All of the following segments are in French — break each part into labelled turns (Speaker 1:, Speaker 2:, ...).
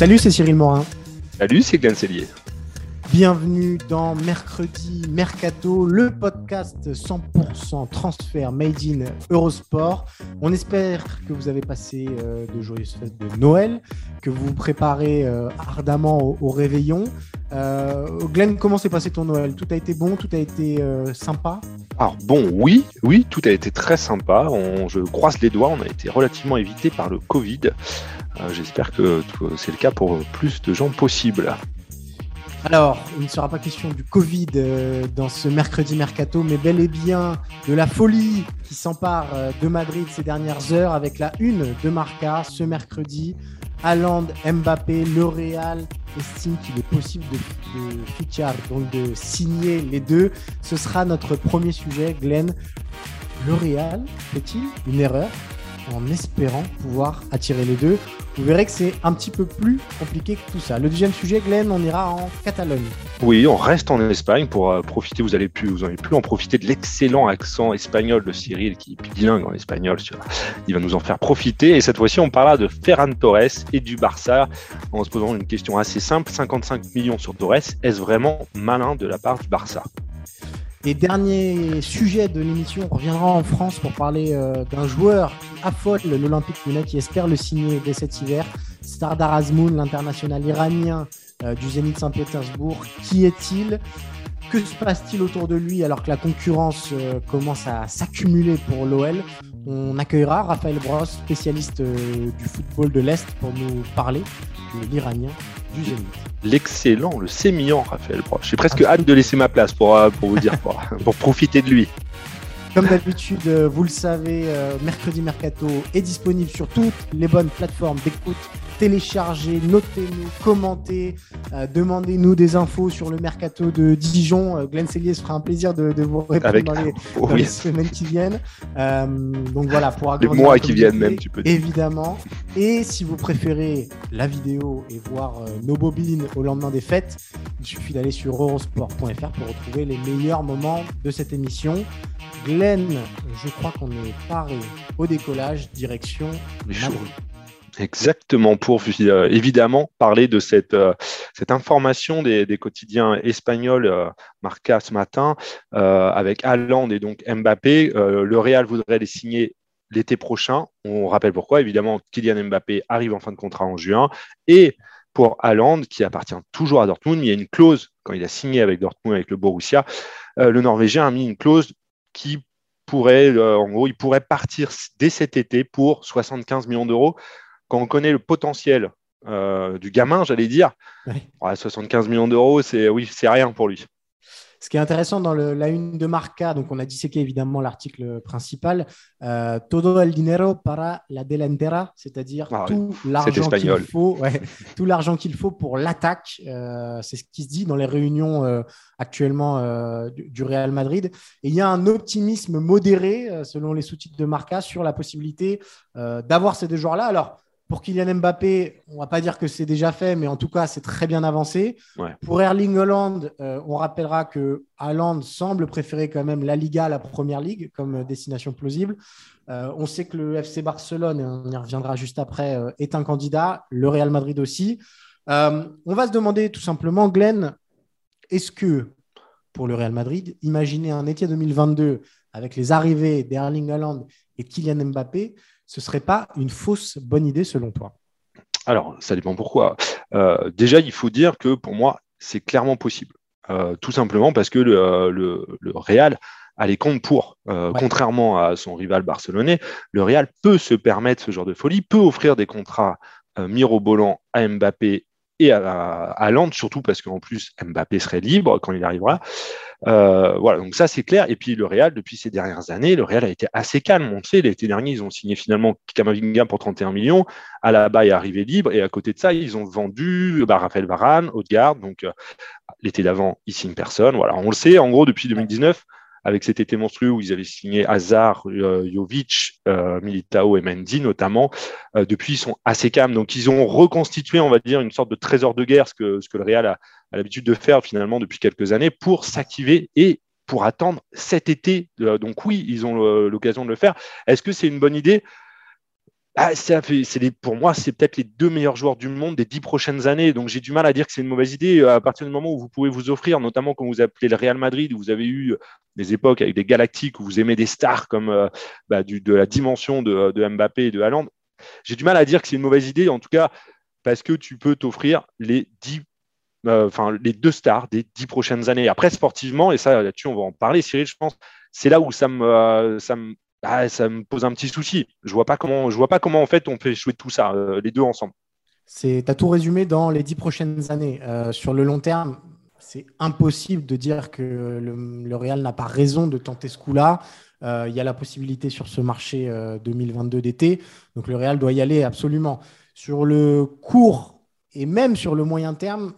Speaker 1: Salut, c'est Cyril Morin.
Speaker 2: Salut, c'est Glenn Cellier.
Speaker 1: Bienvenue dans Mercredi Mercato, le podcast 100% transfert made in Eurosport. On espère que vous avez passé euh, de joyeuses fêtes de Noël, que vous vous préparez euh, ardemment au, réveillon. Euh, Glenn, comment s'est passé ton Noël? Tout a été bon? Tout a été sympa?
Speaker 2: Alors bon, oui, oui, tout a été très sympa. Je croise les doigts, on a été relativement évité par le Covid. J'espère que c'est le cas pour plus de gens possible.
Speaker 1: Alors, il ne sera pas question du Covid euh, dans ce mercredi mercato, mais bel et bien de la folie qui s'empare euh, de Madrid ces dernières heures avec la une de Marca ce mercredi. Haaland, Mbappé, L'Oréal estime qu'il est possible de, de donc de signer les deux. Ce sera notre premier sujet, Glenn. L'Oréal fait-il une erreur? En espérant pouvoir attirer les deux Vous verrez que c'est un petit peu plus compliqué que tout ça. Le deuxième sujet, Glenn, on ira en Catalogne.
Speaker 2: Oui, on reste en Espagne pour euh, profiter, vous allez plus, vous allez plus en profiter de l'excellent accent espagnol de Cyril qui est bilingue en espagnol. Il va nous en faire profiter et cette fois-ci on parlera de Ferran Torres et du Barça en se posant une question assez simple, 55 millions sur Torres, est-ce vraiment malin de la part du Barça?
Speaker 1: Et dernier sujet de l'émission, on reviendra en France pour parler euh, d'un joueur qui affole l'Olympique Lyonnais, qui espère le signer dès cet hiver. Sardar Azmoun, l'international iranien euh, du Zénith Saint-Pétersbourg. Qui est-il? Que se passe-t-il autour de lui alors que la concurrence euh, commence à s'accumuler pour l'OL On accueillera Raphaël Bros, spécialiste euh, du football de l'Est, pour nous parler de l'Iranien du Zénith.
Speaker 2: L'excellent, le sémillant Raphaël Broch. J'ai presque hâte de laisser ma place pour, euh, pour vous dire, pour, pour profiter de lui.
Speaker 1: Comme d'habitude, euh, vous le savez, Mercredi Mercato est disponible sur toutes les bonnes plateformes d'écoute. Téléchargez, notez-nous, commentez, euh, demandez-nous des infos sur le Mercato de Dijon. Euh, Glenn Cellier se fera un plaisir de, de vous répondre
Speaker 2: Avec
Speaker 1: dans, les,
Speaker 2: Oh
Speaker 1: dans les
Speaker 2: oui,
Speaker 1: semaines qui viennent. Euh, donc voilà, pour
Speaker 2: les mois qui viennent même, tu peux dire.
Speaker 1: Évidemment. Et si vous préférez la vidéo et voir euh, nos bobines au lendemain des fêtes, il suffit d'aller sur eurosport.fr pour retrouver les meilleurs moments de cette émission. Glenn, je crois qu'on est paré au décollage, direction
Speaker 2: Les. Exactement, pour euh, évidemment parler de cette, euh, cette information des, quotidiens espagnols euh, Marca ce matin avec Haaland et donc Mbappé. Le Real voudrait les signer l'été prochain. On rappelle pourquoi. Évidemment, Kylian Mbappé arrive en fin de contrat en juin. Et pour Haaland, qui appartient toujours à Dortmund, il y a une clause, quand il a signé avec Dortmund, avec le Borussia, le Norvégien a mis une clause qui pourrait, en gros, il pourrait partir dès cet été pour 75 millions d'euros quand on connaît le potentiel euh, du gamin, j'allais dire,
Speaker 1: Ouais.
Speaker 2: ouais, 75 millions d'euros, c'est oui, c'est rien pour lui.
Speaker 1: Ce qui est intéressant dans le- la une de Marca, donc on a disséqué évidemment l'article principal, euh, todo el dinero para la delantera, c'est-à-dire
Speaker 2: Ah,
Speaker 1: tout l'argent qu'il faut, ouais, tout l'argent qu'il faut pour l'attaque. euh, c'est ce qui se dit dans les réunions euh, actuellement du, du Real Madrid. Et il y a un optimisme modéré, selon les sous-titres de Marca, sur la possibilité d'avoir ces deux joueurs-là. Alors pour Kylian Mbappé, on va pas dire que c'est déjà fait, mais en tout cas, c'est très bien avancé.
Speaker 2: Ouais.
Speaker 1: Pour Erling Holland, euh, on rappellera que Haaland semble préférer quand même la Liga à la Première Ligue comme euh, destination plausible. Euh, on sait que le FC Barcelone, et on y reviendra juste après, euh, est un candidat, le Real Madrid aussi. On va se demander tout simplement, Glenn, est-ce que pour le Real Madrid, imaginer un été 2022 avec les arrivées d'Erling Haaland et Kylian Mbappé, ce serait pas une fausse bonne idée selon toi?
Speaker 2: Alors, ça dépend pourquoi. Euh, déjà, il faut dire que pour moi, c'est clairement possible. Euh, tout simplement parce que le, le, le Real a les comptes pour. Euh,
Speaker 1: Ouais.
Speaker 2: Contrairement à son rival barcelonais, le Real peut se permettre ce genre de folie, peut offrir des contrats mirobolant à Mbappé et à, à Lande, surtout parce qu'en plus Mbappé serait libre quand il arrivera. Euh, voilà, donc ça c'est clair. Et puis le Real, depuis ces dernières années, le Real a été assez calme. On sait, l'été dernier, ils ont signé finalement Kamavinga pour 31 millions. Alaba est arrivé libre. Et à côté de ça, ils ont vendu bah, Raphaël Varane, Odegaard. Donc euh, l'été d'avant, ils signent personne. Voilà, on le sait. En gros, depuis 2019, avec cet été monstrueux où ils avaient signé Hazard, euh, Jovic, euh, Militao et Mendy notamment. Euh, depuis, ils sont assez calmes. Donc, ils ont reconstitué, on va dire, une sorte de trésor de guerre, ce que, ce que le Real a, l'habitude de faire finalement depuis quelques années, pour s'activer et pour attendre cet été. donc oui, ils ont l'occasion de le faire. Est-ce que c'est une bonne idée? Ah, pour moi, c'est peut-être les deux meilleurs joueurs du monde des dix prochaines années. Donc, j'ai du mal à dire que c'est une mauvaise idée à partir du moment où vous pouvez vous offrir, notamment quand vous appelez le Real Madrid, où vous avez eu des époques avec des galactiques où vous aimez des stars comme euh, bah, de la dimension de, Mbappé et de Haaland. J'ai du mal à dire que c'est une mauvaise idée, en tout cas, parce que tu peux t'offrir les dix euh, deux stars des dix prochaines années. Après, sportivement, et ça là-dessus on va en parler, Cyril, je pense, c'est là où ça euh, ça me ah, ça me pose un petit souci. Je vois pas comment, je vois pas comment en fait on fait jouer tout ça, euh, les deux ensemble.
Speaker 1: C'est, as tout résumé dans les dix prochaines années. Euh, sur le long terme, c'est impossible de dire que le, Real n'a pas raison de tenter ce coup-là. Euh, il y a la possibilité sur ce marché 2022 d'été, donc le Real doit y aller absolument. Sur le court et même sur le moyen terme,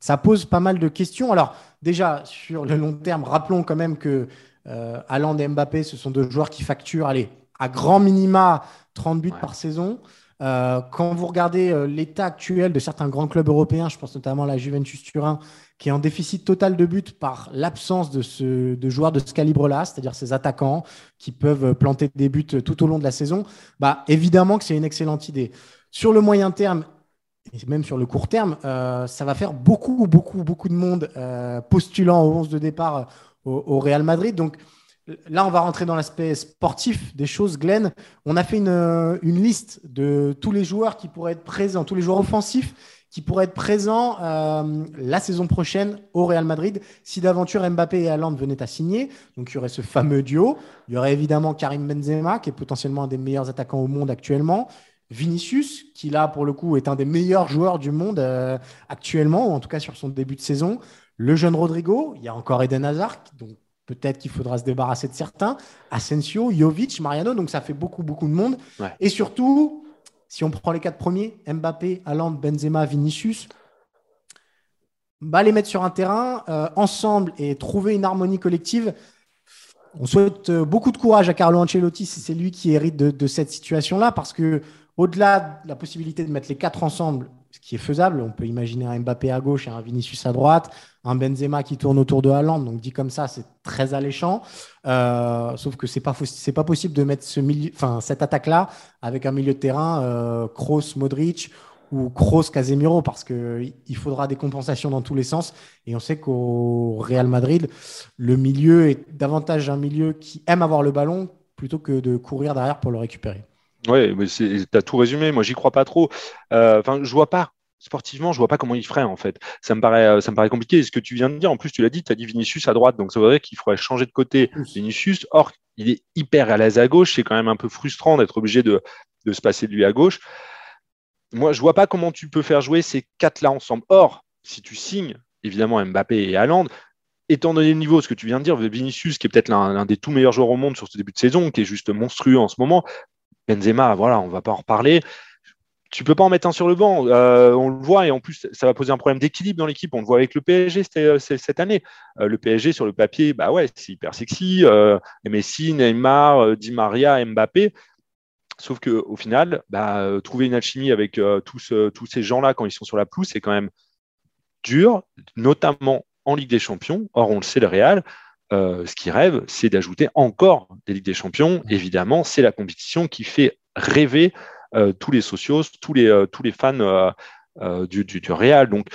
Speaker 1: ça pose pas mal de questions. Alors déjà sur le long terme, rappelons quand même que euh, et Mbappé, ce sont deux joueurs qui facturent, allez, à grand minima 30 buts par saison. Euh, quand vous regardez euh, l'état actuel de certains grands clubs européens, je pense notamment à la Juventus Turin, qui est en déficit total de buts par l'absence de, ce, de joueurs de ce calibre-là, c'est-à-dire ces attaquants qui peuvent planter des buts tout au long de la saison, bah, évidemment que c'est une excellente idée. Sur le moyen terme, et même sur le court terme, euh, ça va faire beaucoup, beaucoup, beaucoup de monde postulant au 11 de départ au, Real Madrid. Donc là, on va rentrer dans l'aspect sportif des choses. Glenn, on a fait une, une, liste de tous les joueurs qui pourraient être présents, tous les joueurs offensifs qui pourraient être présents euh, la saison prochaine au Real Madrid si d'aventure Mbappé et Haaland venaient à signer. Donc il y aurait ce fameux duo. Il y aurait évidemment Karim Benzema, qui est potentiellement un des meilleurs attaquants au monde actuellement. Vinicius, qui là pour le coup est un des meilleurs joueurs du monde euh, actuellement, ou en tout cas sur son début de saison. Le jeune Rodrigo, il y a encore Eden Hazard, donc peut-être qu'il faudra se débarrasser de certains. Asensio, Jovic, Mariano, donc ça fait beaucoup, beaucoup de monde. Et surtout, si on prend les quatre premiers, Mbappé, Haaland, Benzema, Vinicius, bah, les mettre sur un terrain euh, ensemble et trouver une harmonie collective. On souhaite euh, beaucoup de courage à Carlo Ancelotti si c'est lui qui hérite de, de cette situation-là, parce que au-delà de la possibilité de mettre les quatre ensemble, ce qui est faisable. On peut imaginer un Mbappé à gauche et un Vinicius à droite, un Benzema qui tourne autour de Haaland. Donc dit comme ça, c'est très alléchant. Euh, sauf que c'est pas pas possible de mettre ce milieu, enfin cette attaque là avec un milieu de terrain euh, Kroos, Modric ou Kroos, Casemiro parce que il faudra des compensations dans tous les sens. Et on sait qu'au Real Madrid, le milieu est davantage un milieu qui aime avoir le ballon plutôt que de courir derrière pour le récupérer.
Speaker 2: Oui, mais tu as tout résumé. Moi, j'y crois pas trop. Euh, enfin, je vois pas sportivement, je vois pas comment il ferait en fait. Ça me paraît, euh, ça me paraît compliqué. Ce que tu viens de dire, en plus, tu l'as dit, tu as dit Vinicius à droite, donc ça dire qu'il faudrait changer de côté Vinicius. Or, il est hyper à l'aise à gauche. C'est quand même un peu frustrant d'être obligé de, de, se passer de lui à gauche. Moi, je vois pas comment tu peux faire jouer ces quatre-là ensemble. Or, si tu signes évidemment Mbappé et Haaland, étant donné le niveau, ce que tu viens de dire, Vinicius, qui est peut-être l'un des tout meilleurs joueurs au monde sur ce début de saison, qui est juste monstrueux en ce moment, Benzema, voilà, on va pas en reparler. Tu peux pas en mettre un sur le banc. Euh, on le voit et en plus, ça va poser un problème d'équilibre dans l'équipe. On le voit avec le PSG euh, cette année. Euh, le PSG sur le papier, bah ouais, c'est hyper sexy. Messi, Neymar, Di Maria, Mbappé. Sauf qu'au final, bah, trouver une alchimie avec tous, tous ces gens-là quand ils sont sur la pelouse, c'est quand même dur, notamment en Ligue des Champions. Or, on le sait, le Real, euh, ce qui rêve, c'est d'ajouter encore des Ligues des Champions. Évidemment, c'est la compétition qui fait rêver euh, tous les socios, tous les, euh, tous les fans du, du, Real. Donc,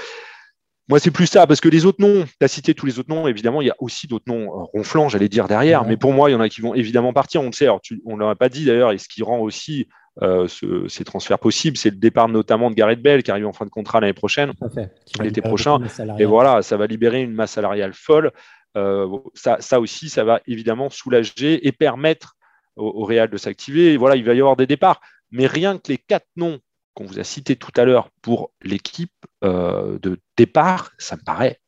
Speaker 2: moi, c'est plus ça, parce que les autres noms, tu as cité tous les autres noms, évidemment, il y a aussi d'autres noms ronflants, j'allais dire, derrière. Mais pour moi, il y en a qui vont évidemment partir. On le sait, on ne l'a pas dit d'ailleurs, et ce qui rend aussi ces transferts possibles, c'est le départ notamment de Gareth Bell qui arrive en fin de contrat l'année prochaine, l'été prochain. Et voilà, ça va libérer une masse salariale folle. Euh, ça, aussi, ça va évidemment soulager et permettre au, Real de s'activer. voilà, il va y avoir des départs. Mais rien que les quatre noms qu'on vous a cité tout à l'heure pour l'équipe euh, de départ, ça me paraît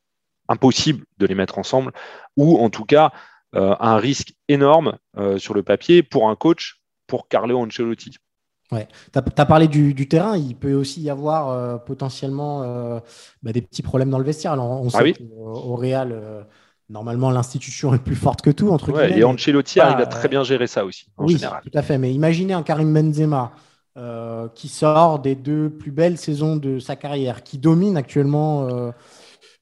Speaker 2: impossible de les mettre ensemble, ou en tout cas euh, un risque énorme euh, sur le papier pour un coach, pour Carlo Ancelotti.
Speaker 1: Ouais. Tu as, parlé du, terrain, il peut aussi y avoir potentiellement bah, des petits problèmes dans le vestiaire. Alors, on ah sait qu'au Real, normalement, l'institution est plus forte que tout. Entre
Speaker 2: ouais, et Ancelotti arrive à très bien gérer ça aussi,
Speaker 1: en oui, Tout à fait, mais imaginez un Karim Benzema euh, qui sort des deux plus belles saisons de sa carrière, qui domine actuellement euh,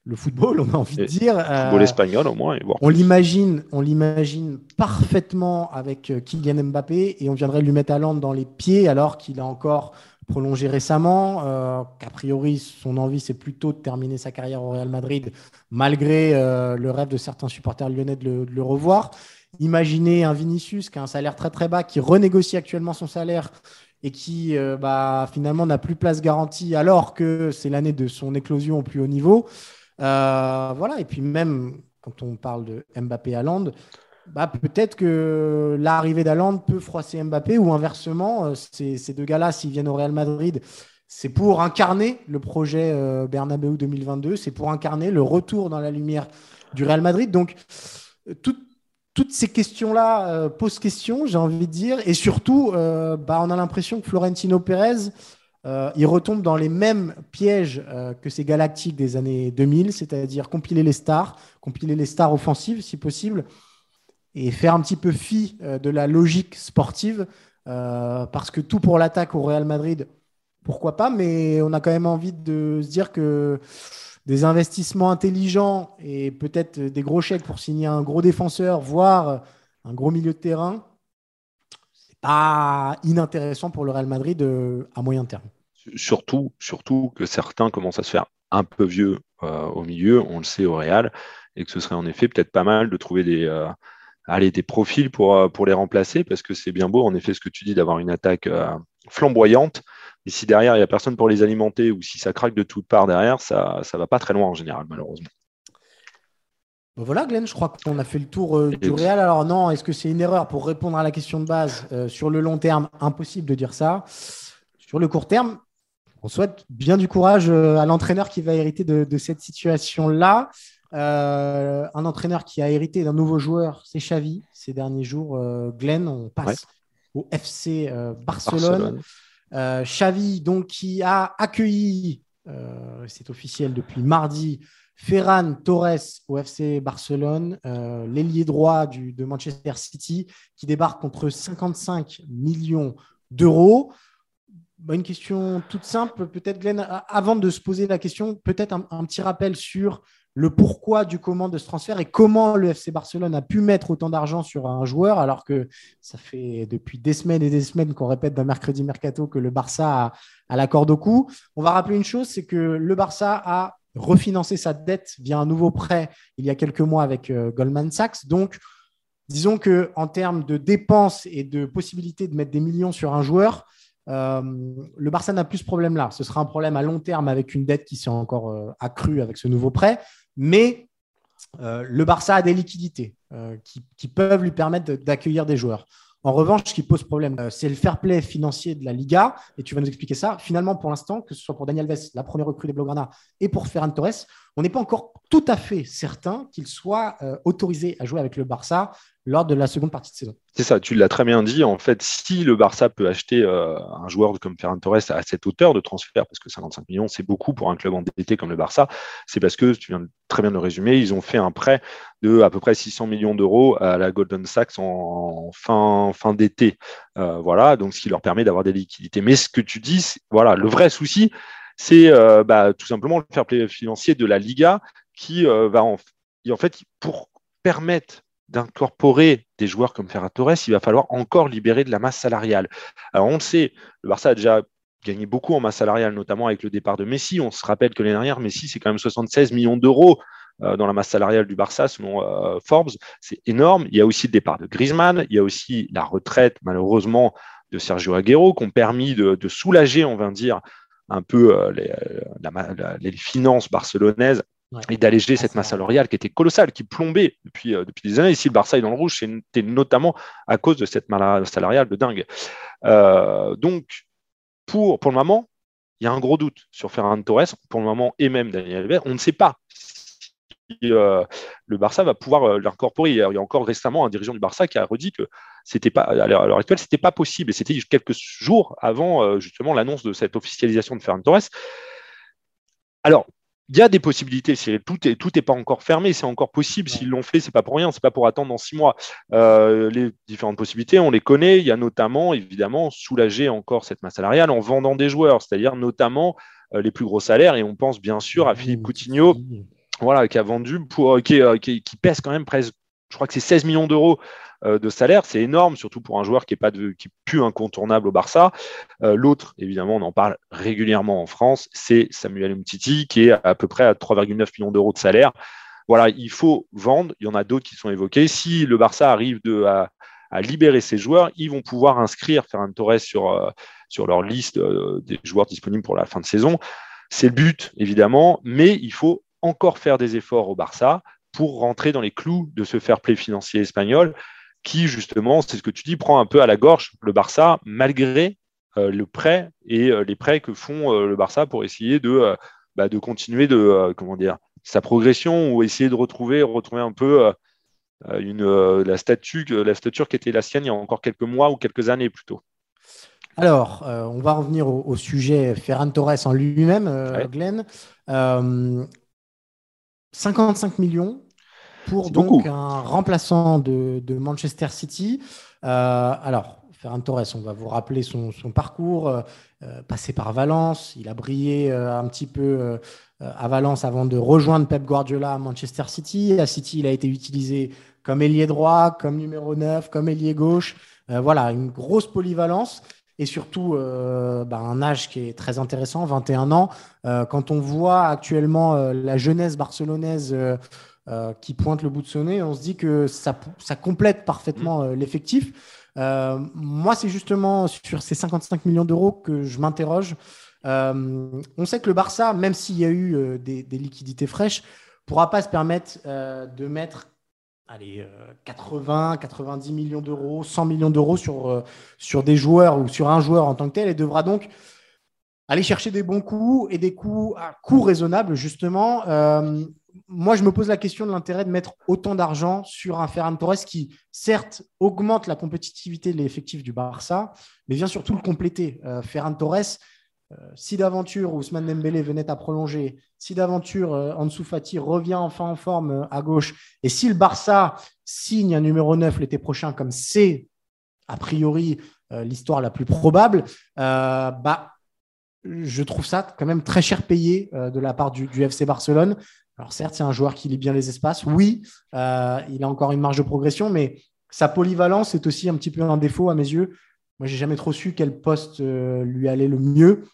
Speaker 1: le football, on a envie de dire. Le
Speaker 2: football euh, espagnol au moins.
Speaker 1: On l'imagine, on l'imagine parfaitement avec Kylian Mbappé et on viendrait lui mettre à dans les pieds alors qu'il a encore prolongé récemment, qu'a priori son envie c'est plutôt de terminer sa carrière au Real Madrid malgré le rêve de certains supporters lyonnais de le, revoir. Imaginez un Vinicius qui a un salaire très très bas, qui renégocie actuellement son salaire et qui euh, bah, finalement n'a plus place garantie alors que c'est l'année de son éclosion au plus haut niveau. Euh, voilà, et puis même quand on parle de Mbappé à bah, peut-être que l'arrivée d'Aland peut froisser Mbappé ou inversement, euh, ces, deux gars-là, s'ils viennent au Real Madrid, c'est pour incarner le projet Bernabeu 2022, c'est pour incarner le retour dans la lumière du Real Madrid. Donc, tout, toutes ces questions-là euh, posent question, j'ai envie de dire. Et surtout, euh, bah, on a l'impression que Florentino Pérez, euh, il retombe dans les mêmes pièges que ces galactiques des années 2000, c'est-à-dire compiler les stars, compiler les stars offensives si possible, et faire un petit peu fi de la logique sportive, parce que tout pour l'attaque au Real Madrid, pourquoi pas, mais on a quand même envie de se dire que des investissements intelligents et peut-être des gros chèques pour signer un gros défenseur, voire un gros milieu de terrain, c'est pas inintéressant pour le Real Madrid euh, à moyen terme.
Speaker 2: Surtout, surtout que certains commencent à se faire un peu vieux euh, au milieu, on le sait au Real, et que ce serait en effet peut-être pas mal de trouver des, euh, des profils pour, pour les remplacer, parce que c'est bien beau, en effet, ce que tu dis, d'avoir une attaque flamboyante, et si derrière, il n'y a personne pour les alimenter ou si ça craque de toutes parts derrière, ça ne va pas très loin en général, malheureusement.
Speaker 1: Voilà, Glenn, je crois qu'on a fait le tour euh, du Real. Alors non, est-ce que c'est une erreur pour répondre à la question de base euh, Sur le long terme, impossible de dire ça. Sur le court terme, on souhaite bien du courage euh, à l'entraîneur qui va hériter de, cette situation-là. Un entraîneur qui a hérité d'un nouveau joueur, c'est Xavi. Ces derniers jours, Glenn, on passe au FC Barcelone. Euh, Xavi, donc, qui a accueilli, euh, c'est officiel depuis mardi, Ferran Torres au FC Barcelone, euh, l'ailier droit du, de Manchester City, qui débarque contre 55 millions d'euros. Bah, une question toute simple, peut-être Glenn, avant de se poser la question, peut-être un, petit rappel sur le pourquoi du comment de ce transfert et comment le FC Barcelone a pu mettre autant d'argent sur un joueur alors que ça fait depuis des semaines et des semaines qu'on répète d'un mercredi mercato que le Barça a, la corde au cou. On va rappeler une chose, c'est que le Barça a refinancé sa dette via un nouveau prêt il y a quelques mois avec euh, Goldman Sachs. Donc, disons que en termes de dépenses et de possibilité de mettre des millions sur un joueur, euh, le Barça n'a plus ce problème-là. Ce sera un problème à long terme avec une dette qui s'est encore euh, accrue avec ce nouveau prêt mais euh, le Barça a des liquidités qui, peuvent lui permettre d'accueillir des joueurs. En revanche, ce qui pose problème, c'est le fair play financier de la Liga, et tu vas nous expliquer ça. Finalement, pour l'instant, que ce soit pour Daniel Alves, la première recrue des Blaugrana, et pour Ferran Torres, on n'est pas encore tout à fait certain qu'il soit autorisé à jouer avec le Barça lors de la seconde partie de saison.
Speaker 2: C'est ça, tu l'as très bien dit. En fait, si le Barça peut acheter euh, un joueur comme Ferran Torres à cette hauteur de transfert, parce que 55 millions, c'est beaucoup pour un club endetté comme le Barça, c'est parce que, tu viens très bien de le résumer, ils ont fait un prêt de à peu près 600 millions d'euros à la Golden Sachs en, fin, fin d'été. Euh, voilà, donc ce qui leur permet d'avoir des liquidités. Mais ce que tu dis, voilà, le vrai souci, c'est euh, bah, tout simplement le fair play financier de la Liga qui va en, fait, pour permettre d'incorporer des joueurs comme Ferran Torres, il va falloir encore libérer de la masse salariale. Alors on le sait, le Barça a déjà gagné beaucoup en masse salariale, notamment avec le départ de Messi. On se rappelle que l'année dernière, Messi, c'est quand même 76 millions d'euros euh, dans la masse salariale du Barça, selon euh, Forbes. C'est énorme. Il y a aussi le départ de Griezmann, il y a aussi la retraite, malheureusement, de Sergio Aguero, qui ont permis de, soulager, on va dire, un peu euh, les finances barcelonaises et d'alléger cette masse salariale qui était colossale, qui plombait depuis, euh, depuis des années. Ici, le Barça est dans le rouge, c'était notamment à cause de cette masse salariale de dingue. Euh, donc, pour, pour le moment, il y a un gros doute sur Ferran Torres pour le moment et même Daniel Alves. On ne sait pas si euh, le Barça va pouvoir euh, l'incorporer. Il, y a encore récemment un dirigeant du Barça qui a redit que c'était pas à l'heure actuelle, c'était pas possible. Et c'était quelques jours avant euh, justement l'annonce de cette officialisation de Ferran Torres. Alors, il y a des possibilités. Tout n'est pas encore fermé, c'est encore possible. S'ils l'ont fait, c'est pas pour rien, c'est pas pour attendre dans six mois. Euh, les différentes possibilités, on les connaît. Il y a notamment, évidemment, soulager encore cette masse salariale en vendant des joueurs, c'est-à-dire notamment euh, les plus gros salaires. Et on pense bien sûr à Philippe Coutinho, voilà, qui a vendu pour, qui, pèse quand même presque, je crois que c'est 16 millions d'euros de salaire. C'est énorme, surtout pour un joueur qui est pas de, qui plus incontournable au Barça. Euh, l'autre, évidemment, on en parle régulièrement en France, c'est Samuel Umtiti, qui est à peu près à 3,9 millions d'euros de salaire. Voilà, il faut vendre. Il y en a d'autres qui sont évoqués. Si le Barça arrive à, libérer ses joueurs, ils vont pouvoir inscrire Ferran Torres sur, euh, sur leur liste des joueurs disponibles pour la fin de saison. C'est le but, évidemment, mais il faut encore faire des efforts au Barça pour rentrer dans les clous de ce fair play financier espagnol qui, justement, c'est ce que tu dis, prend un peu à la gorge le Barça, malgré euh, le prêt et euh, les prêts que font euh, le Barça pour essayer de, bah, de continuer de, comment dire, sa progression ou essayer de retrouver, retrouver un peu une, la, statue, la stature qui était la sienne il y a encore quelques mois ou quelques années plutôt.
Speaker 1: Alors, on va revenir au, sujet Ferran Torres en lui-même, Glenn. 55 millions, pour donc un remplaçant de, Manchester City. Euh, alors, Ferran Torres, on va vous rappeler son, parcours, euh, euh, passé par Valence, il a brillé un petit peu à Valence avant de rejoindre Pep Guardiola à Manchester City. À City, il a été utilisé comme ailier droit, comme numéro 9, comme ailier gauche. voilà, une grosse polyvalence et surtout bah, un âge qui est très intéressant, 21 ans. quand on voit actuellement la jeunesse barcelonaise euh, qui pointe le bout de son nez. On se dit que ça, ça complète parfaitement euh, l'effectif. Euh, moi, c'est justement sur ces 55 millions d'euros que je m'interroge. on sait que le Barça, même s'il y a eu des, liquidités fraîches, pourra pas se permettre de mettre allez, 80, 90 millions d'euros, 100 millions d'euros sur, sur des joueurs ou sur un joueur en tant que tel et devra donc aller chercher des bons coups et des coups à coût raisonnable, justement moi, je me pose la question de l'intérêt de mettre autant d'argent sur un Ferran Torres qui, certes, augmente la compétitivité de l'effectif du Barça, mais vient surtout le compléter. Euh, Ferran Torres, euh, si d'aventure Ousmane Dembélé venait à prolonger, si d'aventure euh, Ansu Fati revient enfin en forme euh, à gauche, et si le Barça signe un numéro 9 l'été prochain, comme c'est a priori l'histoire la plus probable, bah, je trouve ça quand même très cher payé de la part du, du, FC Barcelone. Alors certes, c'est un joueur qui lit bien les espaces. Oui, euh, il a encore une marge de progression, mais sa polyvalence est aussi un petit peu un défaut à mes yeux. Moi, j'ai jamais trop su quel poste euh, lui allait le mieux.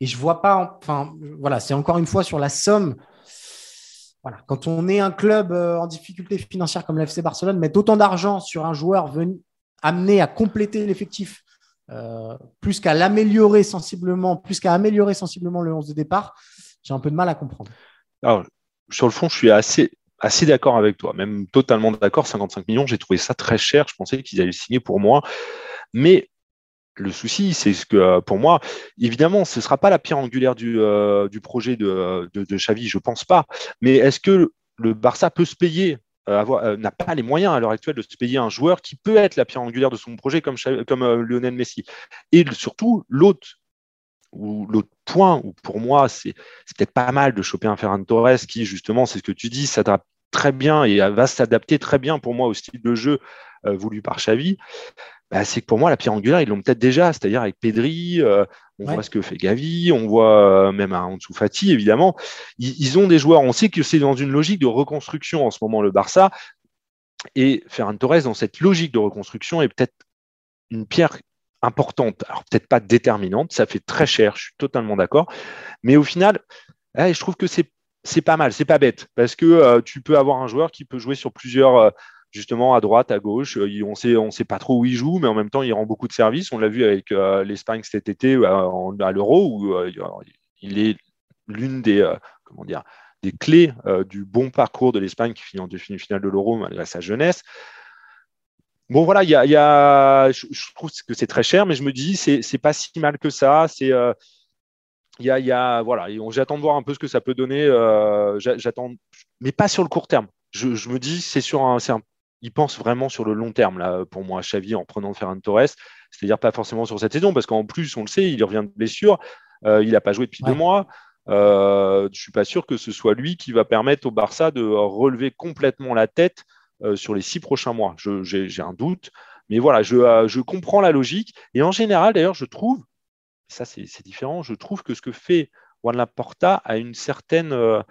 Speaker 1: Et je vois pas. Enfin, voilà, c'est encore une fois sur la somme. Voilà, quand on est un club euh, en difficulté financière comme l'FC Barcelone, mettre autant d'argent sur un joueur amené à compléter l'effectif, plus qu'à l'améliorer sensiblement, plus qu'à améliorer sensiblement le 11 de départ, j'ai un peu de mal à comprendre.
Speaker 2: Alors, sur le fond, je suis assez, d'accord avec toi, même totalement d'accord. 55 millions, j'ai trouvé ça très cher. Je pensais qu'ils allaient signer pour moi. Mais le souci, c'est que euh, pour moi, évidemment, ce ne sera pas la pierre angulaire du, euh, projet de, de, de, Xavi, je ne pense pas. Mais est-ce que le Barça peut se payer euh, n'a pas les moyens à l'heure actuelle de se payer un joueur qui peut être la pierre angulaire de son projet comme Lionel Messi? Et surtout, l'autre ou l'autre point où pour moi c'est peut-être pas mal de choper un Ferran Torres qui justement c'est ce que tu dis s'adapte très bien et va s'adapter très bien pour moi au style de jeu euh, voulu par Xavi. Bah, c'est que pour moi la pierre angulaire ils l'ont peut-être déjà c'est-à-dire avec Pedri euh, on voit ce que fait Gavi on voit euh, même à Ansu Fati évidemment. Ils, ont des joueurs on sait que c'est dans une logique de reconstruction en ce moment le Barça. Et Ferran Torres dans cette logique de reconstruction est peut-être une pierre importante, alors peut-être pas déterminante, ça fait très cher, je suis totalement d'accord, mais au final, eh, je trouve que c'est pas mal, c'est pas bête, parce que euh, tu peux avoir un joueur qui peut jouer sur plusieurs, euh, justement à droite, à gauche, euh, on sait, on sait pas trop où il joue, mais en même temps il rend beaucoup de services. On l'a vu avec l'Espagne cet été à l'Euro où il est l'une des comment dire des clés du bon parcours de l'Espagne qui finit en demi-finale de l'Euro malgré sa jeunesse. Bon, voilà, il y a, je, trouve que c'est très cher, mais je me dis, c'est, pas si mal que ça. C'est, euh, il y a, voilà, j'attends de voir un peu ce que ça peut donner. j'attends, mais pas sur le court terme. Je, me dis, c'est sur un, il pense vraiment sur le long terme là pour moi, Xavi en prenant Ferran Torres. C'est-à-dire pas forcément sur cette saison, parce qu'en plus, on le sait, il revient de blessure. il n'a pas joué depuis deux mois. je ne suis pas sûr que ce soit lui qui va permettre au Barça de relever complètement la tête sur les six prochains mois. J'ai un doute. Mais voilà, je, je, comprends la logique. Et en général, d'ailleurs, je trouve, ça c'est différent, je trouve que ce que fait Juan Laporta a une certaine euh,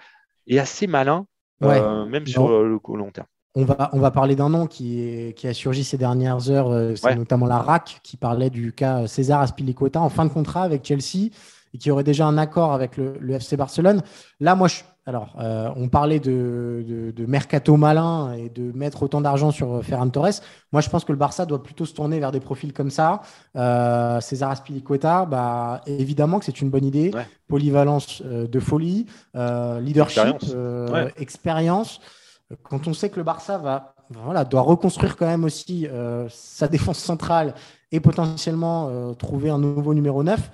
Speaker 2: est assez malin, euh, même sur le, long terme.
Speaker 1: On va, on va parler d'un nom qui, qui, a surgi ces dernières heures, euh, c'est notamment la RAC qui parlait du cas César Aspilicueta en fin de contrat avec Chelsea et qui aurait déjà un accord avec le, le FC Barcelone. Là, moi, je, alors, euh, on parlait de, mercato malin et de mettre autant d'argent sur Ferran Torres. Moi, je pense que le Barça doit plutôt se tourner vers des profils comme ça. Euh, César Aspilicueta, bah, évidemment que c'est une bonne idée. Polyvalence euh, de folie, leadership, expérience. Quand on sait que le Barça va, voilà, doit reconstruire quand même aussi sa défense centrale et potentiellement trouver un nouveau numéro 9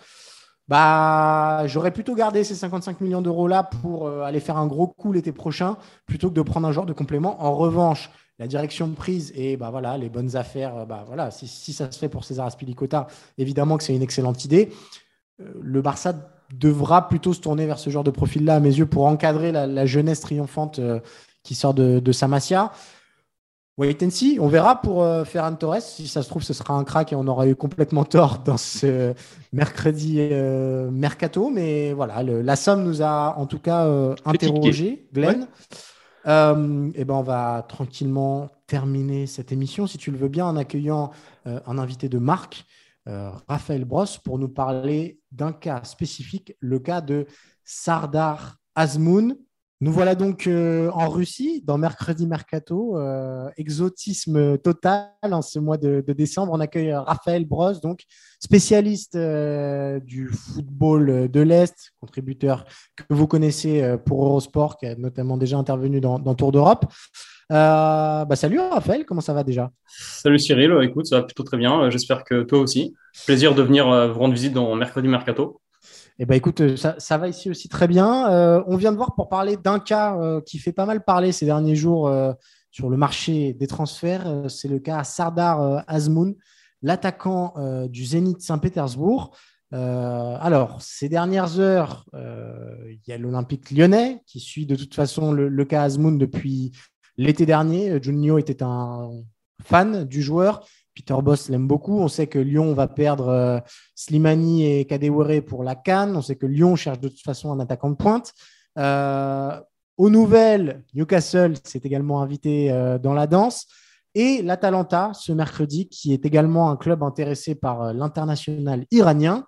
Speaker 1: bah, j'aurais plutôt gardé ces 55 millions d'euros là pour euh, aller faire un gros coup l'été prochain plutôt que de prendre un genre de complément. En revanche, la direction prise et bah voilà les bonnes affaires, euh, bah voilà si, ça se fait pour César Aspilicueta, évidemment que c'est une excellente idée. Euh, le Barça devra plutôt se tourner vers ce genre de profil-là à mes yeux pour encadrer la, jeunesse triomphante qui sort de, de. Wait and see. On verra pour euh, Ferran Torres. Si ça se trouve, ce sera un crack et on aura eu complètement tort dans ce mercredi euh, mercato. Mais voilà, la somme nous a en tout cas euh, interrogé, Glenn. et ben on va tranquillement terminer cette émission, si tu le veux bien, en accueillant un invité de marque, Raphaël Bross, pour nous parler d'un cas spécifique, le cas de Sardar Azmoun. Nous voilà donc euh, en Russie, dans Mercredi Mercato, euh, exotisme total en ce mois de, décembre. On accueille Raphaël Bros, donc spécialiste euh, du football de l'Est, contributeur que vous connaissez pour Eurosport, qui a notamment déjà intervenu dans, Tour d'Europe. Bah, salut Raphaël, comment ça va déjà?
Speaker 3: Salut Cyril, écoute, ça va plutôt très bien. J'espère que toi aussi. Plaisir de venir vous rendre visite dans Mercredi Mercato.
Speaker 1: Eh ben, écoute, euh, ça, va ici aussi très bien. Euh, on vient de voir pour parler d'un cas euh, qui fait pas mal parler ces derniers jours sur le marché des transferts. c'est le cas Sardar Azmoun, l'attaquant du Zénith Saint-Pétersbourg. alors, ces dernières heures, il y a l'Olympique lyonnais qui suit de toute façon le, cas Azmoun depuis l'été dernier. Junio était un fan du joueur. Peter Boss l'aime beaucoup. On sait que Lyon va perdre euh, Slimani et Kadewere pour la Cannes. On sait que Lyon cherche de toute façon un attaquant de pointe. Euh, aux nouvelles, Newcastle s'est également invité euh, dans la danse. Et l'Atalanta, ce mercredi, qui est également un club intéressé par l'international iranien.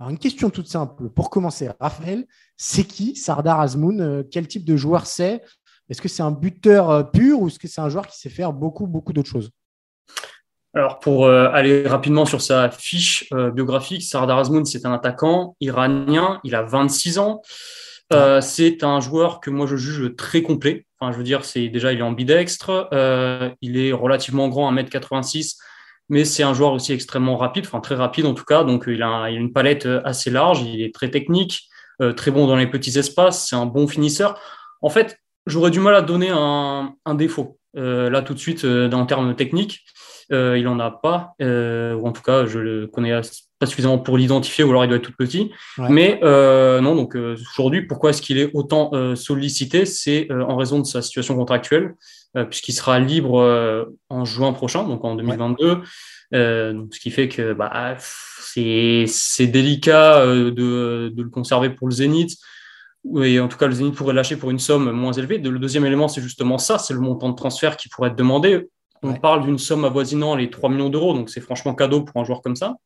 Speaker 1: Une question toute simple. Pour commencer, Raphaël, c'est qui Sardar Azmoun? Quel type de joueur c'est? Est-ce que c'est un buteur pur ou est-ce que c'est un joueur qui sait faire beaucoup, beaucoup d'autres choses?
Speaker 3: Alors, pour euh, aller rapidement sur sa fiche euh, biographique, Sardar Azmoun, c'est un attaquant iranien, il a 26 ans. Euh, c'est un joueur que moi je juge très complet. Enfin, je veux dire, c'est déjà il est ambidextre, il est relativement grand, 1m86, mais c'est un joueur aussi extrêmement rapide, enfin très rapide en tout cas. Donc il a, il a une palette assez large, il est très technique, très bon dans les petits espaces, c'est un bon finisseur. En fait, j'aurais du mal à donner un, un défaut là tout de suite en termes techniques. Euh, il n'en a pas, euh, ou en tout cas, je le connais pas suffisamment pour l'identifier, ou alors il doit être tout petit. Mais euh, non, donc aujourd'hui, pourquoi est-ce qu'il est autant sollicité? C'est en raison de sa situation contractuelle, puisqu'il sera libre en juin prochain, donc en 2022. ce qui fait que bah, c'est délicat de, de, le conserver pour le Zénith. Oui, en tout cas, le Zénith pourrait lâcher pour une somme moins élevée. Le deuxième élément, c'est justement ça, c'est le montant de transfert qui pourrait être demandé. On parle d'une somme avoisinant les 3 millions d'euros, donc c'est franchement cadeau pour un joueur comme ça.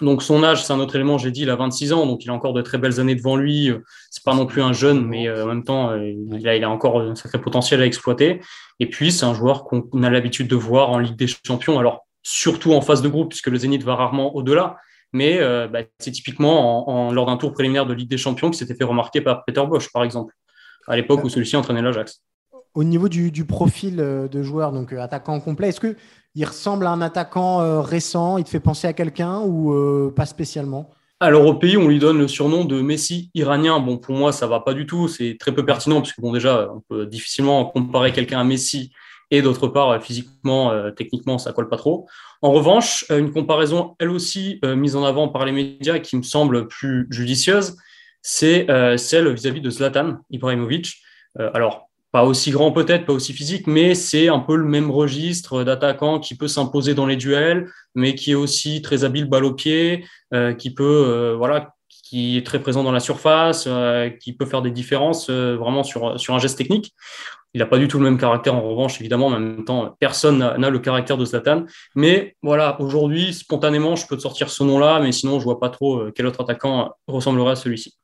Speaker 3: Donc son âge, c'est un autre élément, j'ai dit, il a 26 ans, donc il a encore de très belles années devant lui. C'est pas non plus un jeune, mais euh, en même temps, euh, il, a, encore un sacré potentiel à exploiter. Et puis, c'est un joueur qu'on a l'habitude de voir en Ligue des Champions, alors surtout en phase de groupe, puisque le Zénith va rarement au-delà. Mais euh, bah, c'est typiquement en, lors d'un tour préliminaire de Ligue des Champions qui s'était fait remarquer par Peter Bosch, par exemple, à l'époque où celui-ci entraînait l'Ajax
Speaker 1: au niveau du, profil euh, de joueur, donc euh, attaquant complet, est-ce qu'il ressemble à un attaquant euh, récent Il te fait penser à quelqu'un ou pas spécialement?
Speaker 3: Alors au pays, on lui donne le surnom de Messi iranien. Bon, pour moi, ça va pas du tout. C'est très peu pertinent parce que bon, déjà, on peut difficilement comparer quelqu'un à Messi et d'autre part, physiquement, techniquement, ça colle pas trop. En revanche, une comparaison, elle aussi, mise en avant par les médias qui me semble plus judicieuse, c'est celle vis-à-vis de Zlatan Ibrahimovic. alors, pas aussi grand peut-être, pas aussi physique, mais c'est un peu le même registre d'attaquant qui peut s'imposer dans les duels, mais qui est aussi très habile balle au pied, euh, qui peut, euh, voilà, qui est très présent dans la surface, euh, qui peut faire des différences vraiment sur, sur un geste technique. Il n'a pas du tout le même caractère en revanche, évidemment, en même temps, personne n'a le caractère de Zlatan. Mais voilà, aujourd'hui, spontanément, je peux te sortir ce nom-là, mais sinon, je vois pas trop quel autre attaquant ressemblerait à celui-ci.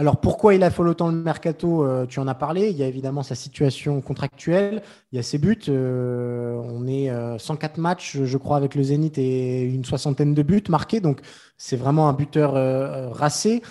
Speaker 1: Alors pourquoi il a fallu autant le mercato euh, Tu en as parlé. Il y a évidemment sa situation contractuelle. Il y a ses buts. Euh, on est 104 euh, matchs, je crois, avec le Zénith et une soixantaine de buts marqués. Donc c'est vraiment un buteur racé.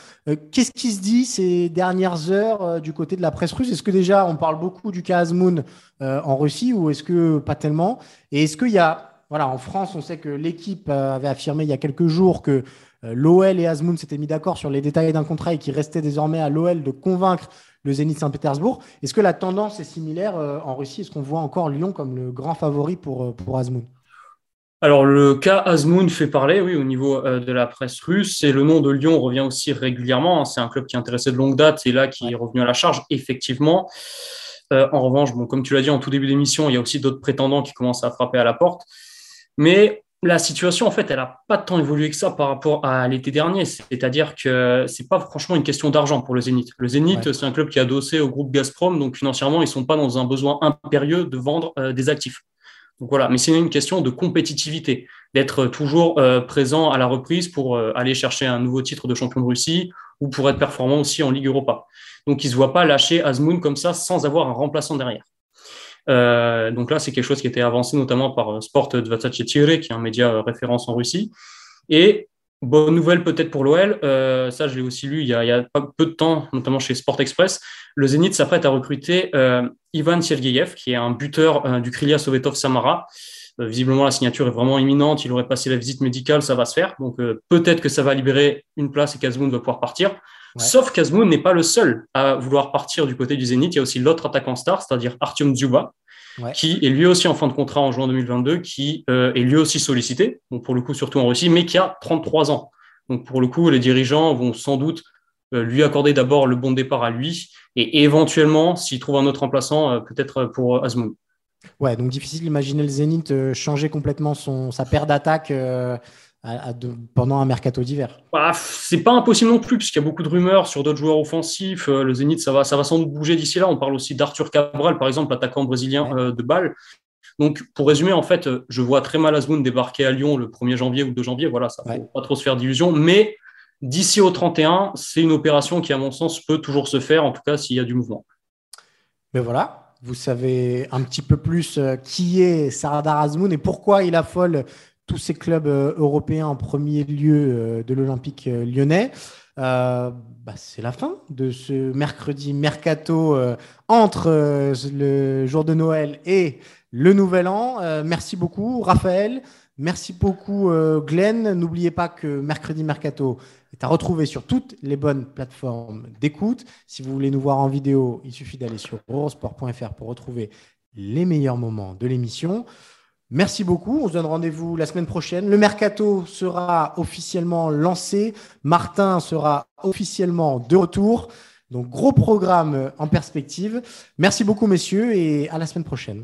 Speaker 1: Qu'est-ce qui se dit ces dernières heures du côté de la presse russe? Est-ce que déjà on parle beaucoup du cas Azmoun en Russie ou est-ce que pas tellement? Et est-ce qu'il y a voilà, en France, on sait que l'équipe avait affirmé il y a quelques jours que euh, L'OL et Azmoun s'étaient mis d'accord sur les détails d'un contrat et qu'il restait désormais à l'OL de convaincre le Zénith Saint-Pétersbourg. Est-ce que la tendance est similaire euh, en Russie? Est-ce qu'on voit encore Lyon comme le grand favori pour, euh, pour Azmoun?
Speaker 3: Alors, le cas Azmoun fait parler, oui, au niveau de la presse russe. Et le nom de Lyon revient aussi régulièrement. C'est un club qui est intéressé de longue date et là qui est revenu à la charge, effectivement. en revanche, bon, comme tu l'as dit en tout début d'émission, il y a aussi d'autres prétendants qui commencent à frapper à la porte. Mais la situation, en fait, elle n'a pas tant évolué que ça par rapport à l'été dernier. C'est-à-dire que c'est pas franchement une question d'argent pour le Zénith. Le Zénith, c'est un club qui est adossé au groupe Gazprom, donc financièrement, ils sont pas dans un besoin impérieux de vendre euh, des actifs. Donc voilà, mais c'est une question de compétitivité, d'être toujours euh, présent à la reprise pour euh, aller chercher un nouveau titre de champion de Russie ou pour être performant aussi en Ligue Europa. Donc ils ne se voient pas lâcher Azmoun comme ça sans avoir un remplaçant derrière. Euh, donc là, c'est quelque chose qui été avancé notamment par euh, Sport 24 qui est un média euh, référence en Russie. Et bonne nouvelle peut-être pour l'OL, ça je l'ai aussi lu il y, a, il y, a, peu de temps, notamment chez Sport Express, le Zénith s'apprête à recruter Ivan Sergeyev, qui est un buteur du Krylia Sovetov Samara. visiblement, la signature est vraiment imminente, il aurait passé la visite médicale, ça va se faire. Donc peut-être que ça va libérer une place et Kazmoun va pouvoir partir. Sauf qu'Azmoun n'est pas le seul à vouloir partir du côté du Zénith. Il y a aussi l'autre attaquant star, c'est-à-dire Artyom Dzuba, qui est lui aussi en fin de contrat en juin 2022, qui euh, est lui aussi sollicité, pour le coup surtout en Russie, mais qui a 33 ans. Donc pour le coup, les dirigeants vont sans doute euh, lui accorder d'abord le bon départ à lui, et éventuellement, s'il trouve un autre remplaçant, euh, peut-être pour Azmoun.
Speaker 1: Ouais, donc difficile d'imaginer le Zénith changer complètement son, sa paire d'attaque pendant un mercato d'hiver
Speaker 3: bah, C'est pas impossible non plus, puisqu'il y a beaucoup de rumeurs sur d'autres joueurs offensifs. Euh, le Zénith, ça va, ça va sans doute bouger d'ici là. On parle aussi d'Arthur Cabral, par exemple, attaquant brésilien euh, de balle. Donc, pour résumer, en fait, euh, je vois très mal Azmoun débarquer à Lyon le 1er janvier ou 2 janvier. Voilà, ça ne faut pas trop se faire d'illusions. Mais d'ici au 31, c'est une opération qui, à mon sens, peut toujours se faire, en tout cas s'il y a du mouvement.
Speaker 1: Mais voilà, vous savez un petit peu plus qui est Sardar Azmoun et pourquoi il affole tous ces clubs euh, européens en premier lieu euh, de l'Olympique euh, lyonnais. bah, c'est la fin de ce mercredi mercato entre le jour de Noël et le Nouvel An. merci beaucoup, Raphaël. Merci beaucoup, Glenn. N'oubliez pas que mercredi mercato est à retrouver sur toutes les bonnes plateformes d'écoute. Si vous voulez nous voir en vidéo, il suffit d'aller sur eurosport.fr pour retrouver les meilleurs moments de l'émission. Merci beaucoup. On se donne rendez-vous la semaine prochaine. Le mercato sera officiellement lancé. Martin sera officiellement de retour. Donc, gros programme en perspective. Merci beaucoup, messieurs, et à la semaine prochaine.